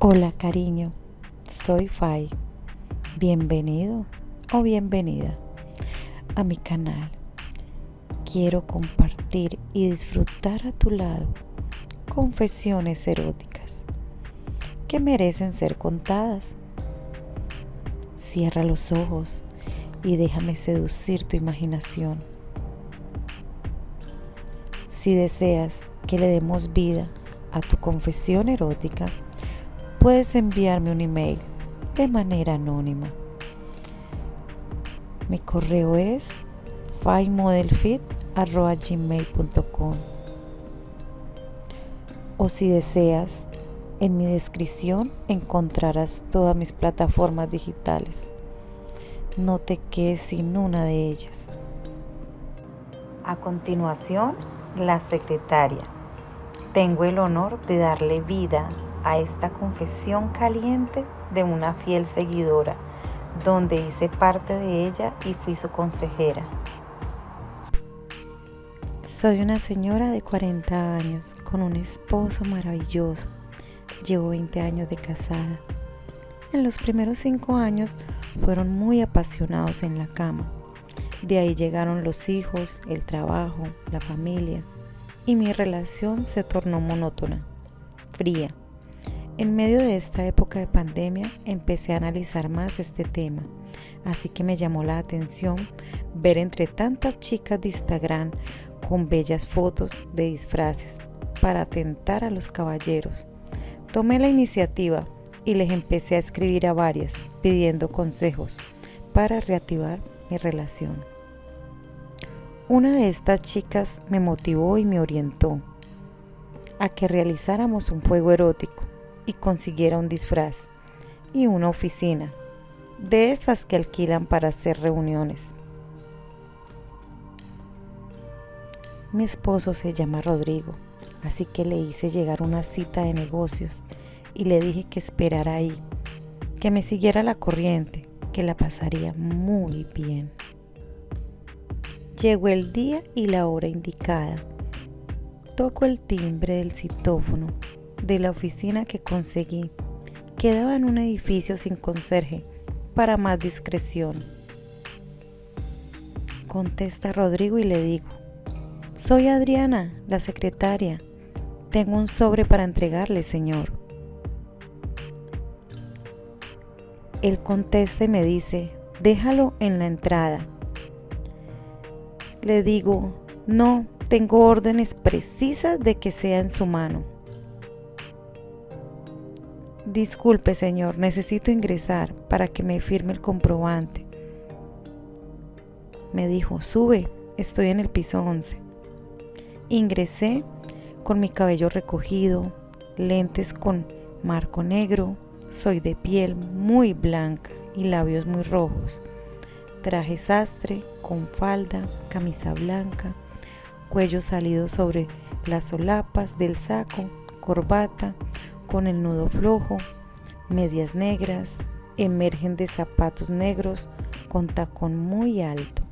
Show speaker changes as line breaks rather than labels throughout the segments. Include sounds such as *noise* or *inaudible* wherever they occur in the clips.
Hola cariño, soy Fai. Bienvenido o bienvenida a mi canal. Quiero compartir y disfrutar a tu lado confesiones eróticas que merecen ser contadas. Cierra los ojos y déjame seducir tu imaginación. Si deseas que le demos vida a tu confesión erótica, puedes enviarme un email de manera anónima. Mi correo es fimodelfit.gmail.com O si deseas, en mi descripción encontrarás todas mis plataformas digitales. No te quedes sin una de ellas. A continuación, la secretaria. Tengo el honor de darle vida a esta confesión caliente de una fiel seguidora, donde hice parte de ella y fui su consejera. Soy una señora de 40 años con un esposo maravilloso. Llevo 20 años de casada. En los primeros 5 años fueron muy apasionados en la cama. De ahí llegaron los hijos, el trabajo, la familia y mi relación se tornó monótona, fría en medio de esta época de pandemia empecé a analizar más este tema, así que me llamó la atención ver entre tantas chicas de Instagram con bellas fotos de disfraces para atentar a los caballeros. Tomé la iniciativa y les empecé a escribir a varias pidiendo consejos para reactivar mi relación. Una de estas chicas me motivó y me orientó a que realizáramos un juego erótico y consiguiera un disfraz y una oficina, de esas que alquilan para hacer reuniones. Mi esposo se llama Rodrigo, así que le hice llegar una cita de negocios y le dije que esperara ahí, que me siguiera la corriente, que la pasaría muy bien. Llegó el día y la hora indicada. Toco el timbre del citófono de la oficina que conseguí. Quedaba en un edificio sin conserje, para más discreción. Contesta Rodrigo y le digo, soy Adriana, la secretaria. Tengo un sobre para entregarle, señor. Él contesta y me dice, déjalo en la entrada. Le digo, no, tengo órdenes precisas de que sea en su mano. Disculpe, señor, necesito ingresar para que me firme el comprobante. Me dijo, sube, estoy en el piso 11. Ingresé con mi cabello recogido, lentes con marco negro, soy de piel muy blanca y labios muy rojos. Traje sastre con falda, camisa blanca, cuello salido sobre las solapas del saco, corbata, con el nudo flojo, medias negras, emergen de zapatos negros con tacón muy alto.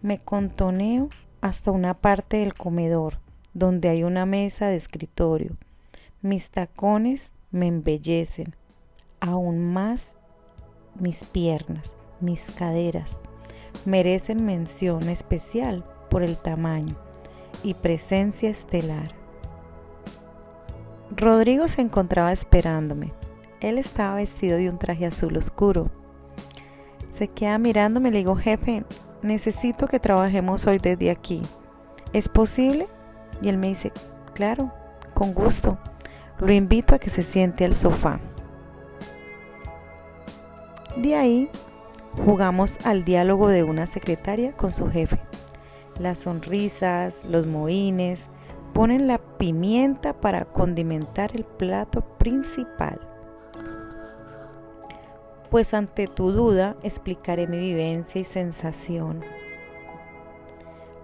Me contoneo hasta una parte del comedor donde hay una mesa de escritorio. Mis tacones me embellecen aún más mis piernas, mis caderas. Merecen mención especial por el tamaño y presencia estelar. Rodrigo se encontraba esperándome. Él estaba vestido de un traje azul oscuro. Se queda mirándome y le digo, jefe, necesito que trabajemos hoy desde aquí. ¿Es posible? Y él me dice, claro, con gusto. Lo invito a que se siente al sofá. De ahí jugamos al diálogo de una secretaria con su jefe. Las sonrisas, los mohines, ponen la pimienta para condimentar el plato principal. Pues ante tu duda explicaré mi vivencia y sensación.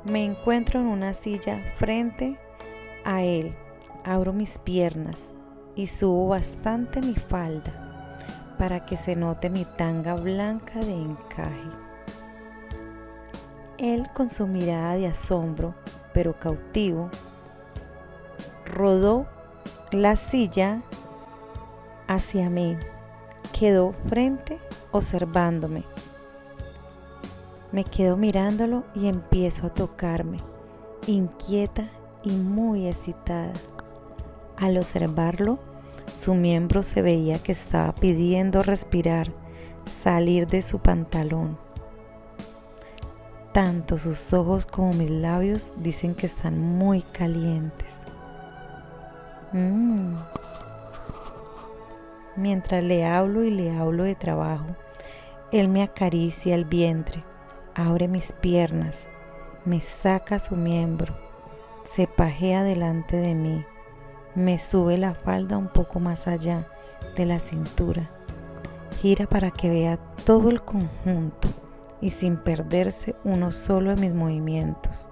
Me encuentro en una silla frente a él, abro mis piernas y subo bastante mi falda para que se note mi tanga blanca de encaje. Él con su mirada de asombro, pero cautivo, rodó la silla hacia mí. Quedó frente observándome. Me quedo mirándolo y empiezo a tocarme, inquieta y muy excitada. Al observarlo, su miembro se veía que estaba pidiendo respirar, salir de su pantalón. Tanto sus ojos como mis labios dicen que están muy calientes. Mm. Mientras le hablo y le hablo de trabajo, él me acaricia el vientre, abre mis piernas, me saca su miembro, se pajea delante de mí, me sube la falda un poco más allá de la cintura, gira para que vea todo el conjunto y sin perderse uno solo de mis movimientos.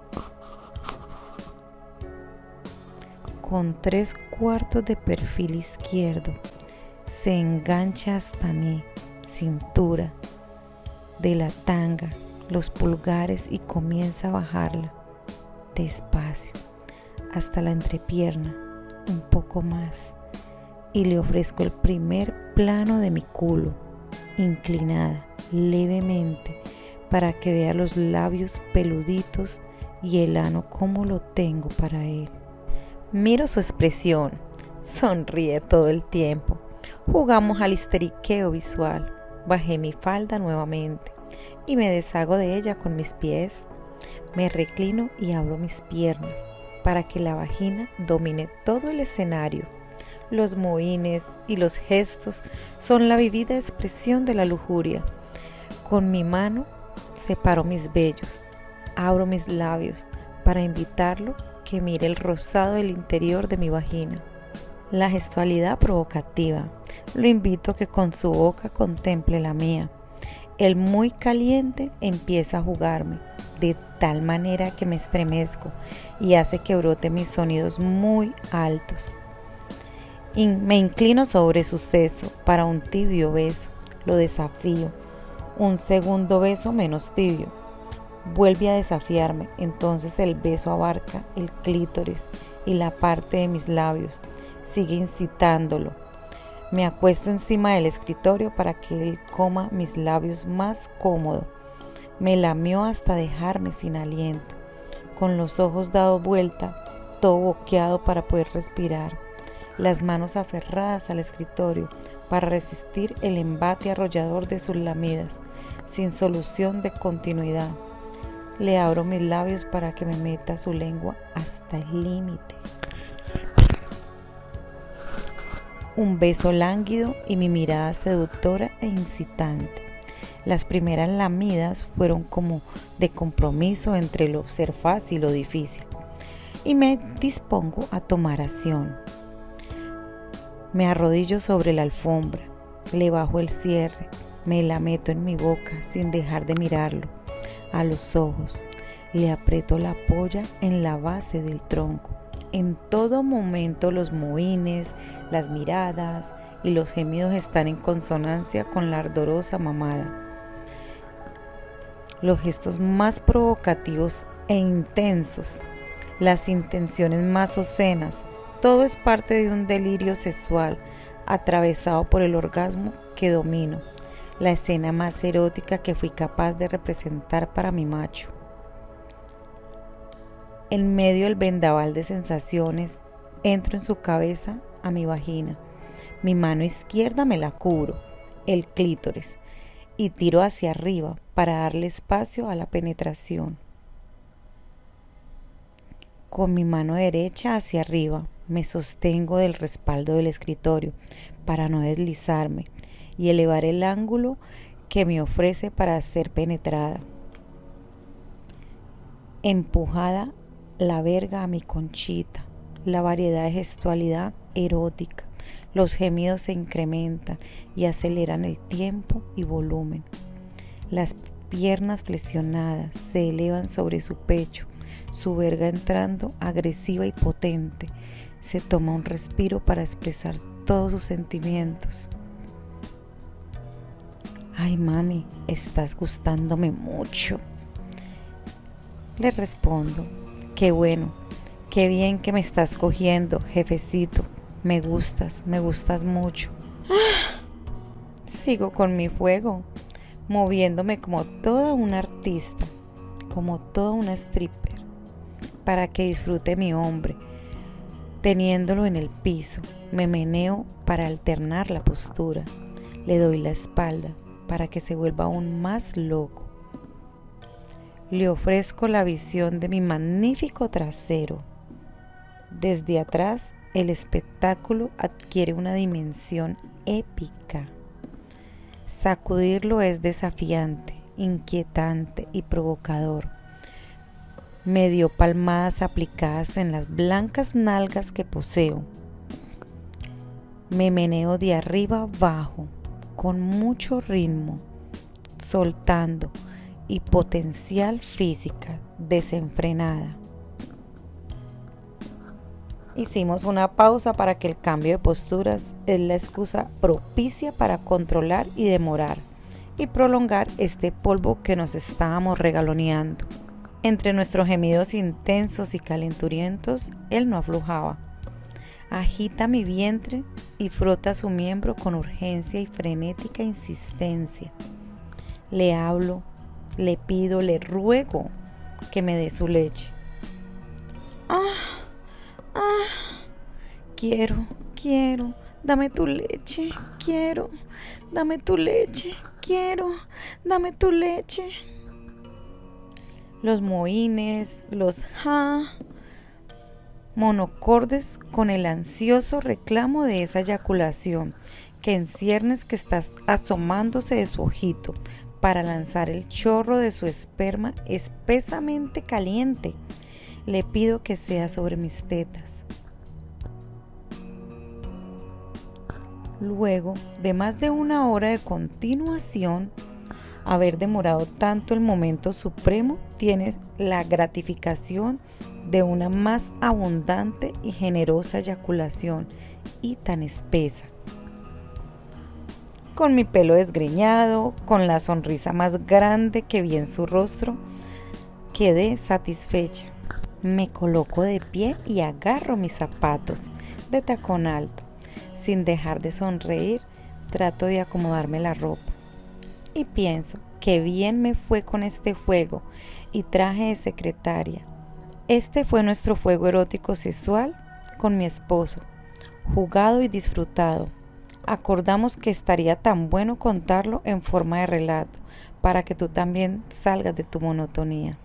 Con tres cuartos de perfil izquierdo, se engancha hasta mi cintura, de la tanga, los pulgares y comienza a bajarla despacio hasta la entrepierna, un poco más, y le ofrezco el primer plano de mi culo, inclinada levemente, para que vea los labios peluditos y el ano como lo tengo para él. Miro su expresión, sonríe todo el tiempo Jugamos al histeriqueo visual. Bajé mi falda nuevamente y me deshago de ella con mis pies. Me reclino y abro mis piernas para que la vagina domine todo el escenario. Los mohines y los gestos son la vivida expresión de la lujuria. Con mi mano separo mis vellos, abro mis labios para invitarlo que mire el rosado del interior de mi vagina. La gestualidad provocativa lo invito a que con su boca contemple la mía. El muy caliente empieza a jugarme de tal manera que me estremezco y hace que brote mis sonidos muy altos. Y me inclino sobre su seso para un tibio beso. Lo desafío. Un segundo beso menos tibio. Vuelve a desafiarme. Entonces el beso abarca el clítoris y la parte de mis labios. Sigue incitándolo me acuesto encima del escritorio para que él coma mis labios más cómodo. Me lamió hasta dejarme sin aliento, con los ojos dados vuelta, todo boqueado para poder respirar, las manos aferradas al escritorio para resistir el embate arrollador de sus lamidas, sin solución de continuidad. Le abro mis labios para que me meta su lengua hasta el límite un beso lánguido y mi mirada seductora e incitante. Las primeras lamidas fueron como de compromiso entre lo ser fácil y lo difícil. Y me dispongo a tomar acción. Me arrodillo sobre la alfombra, le bajo el cierre, me la meto en mi boca sin dejar de mirarlo a los ojos. Le aprieto la polla en la base del tronco en todo momento los mohines, las miradas y los gemidos están en consonancia con la ardorosa mamada. Los gestos más provocativos e intensos, las intenciones más ocenas, todo es parte de un delirio sexual atravesado por el orgasmo que domino, la escena más erótica que fui capaz de representar para mi macho en medio del vendaval de sensaciones, entro en su cabeza a mi vagina. Mi mano izquierda me la cubro, el clítoris, y tiro hacia arriba para darle espacio a la penetración. Con mi mano derecha hacia arriba me sostengo del respaldo del escritorio para no deslizarme y elevar el ángulo que me ofrece para ser penetrada. Empujada la verga a mi conchita, la variedad de gestualidad erótica. Los gemidos se incrementan y aceleran el tiempo y volumen. Las piernas flexionadas se elevan sobre su pecho, su verga entrando agresiva y potente. Se toma un respiro para expresar todos sus sentimientos. Ay, mami, estás gustándome mucho. Le respondo, Qué bueno, qué bien que me estás cogiendo, jefecito. Me gustas, me gustas mucho. *gasps* Sigo con mi fuego, moviéndome como toda una artista, como toda una stripper, para que disfrute mi hombre. Teniéndolo en el piso, me meneo para alternar la postura. Le doy la espalda para que se vuelva aún más loco. Le ofrezco la visión de mi magnífico trasero. Desde atrás, el espectáculo adquiere una dimensión épica. Sacudirlo es desafiante, inquietante y provocador. Medio palmadas aplicadas en las blancas nalgas que poseo. Me meneo de arriba abajo, con mucho ritmo, soltando y potencial física desenfrenada. Hicimos una pausa para que el cambio de posturas es la excusa propicia para controlar y demorar y prolongar este polvo que nos estábamos regaloneando. Entre nuestros gemidos intensos y calenturientos, él no aflojaba. Agita mi vientre y frota su miembro con urgencia y frenética insistencia. Le hablo, le pido, le ruego que me dé su leche. ¡Ah! Ah, quiero, quiero, dame tu leche, quiero, dame tu leche, quiero, dame tu leche. Los moines, los ja, monocordes con el ansioso reclamo de esa eyaculación que en ciernes que estás asomándose de su ojito para lanzar el chorro de su esperma espesamente caliente le pido que sea sobre mis tetas. Luego de más de una hora de continuación, haber demorado tanto el momento supremo, tienes la gratificación de una más abundante y generosa eyaculación y tan espesa. Con mi pelo desgreñado, con la sonrisa más grande que vi en su rostro, quedé satisfecha. Me coloco de pie y agarro mis zapatos de tacón alto. Sin dejar de sonreír, trato de acomodarme la ropa. Y pienso que bien me fue con este fuego y traje de secretaria. Este fue nuestro fuego erótico sexual con mi esposo, jugado y disfrutado. Acordamos que estaría tan bueno contarlo en forma de relato, para que tú también salgas de tu monotonía.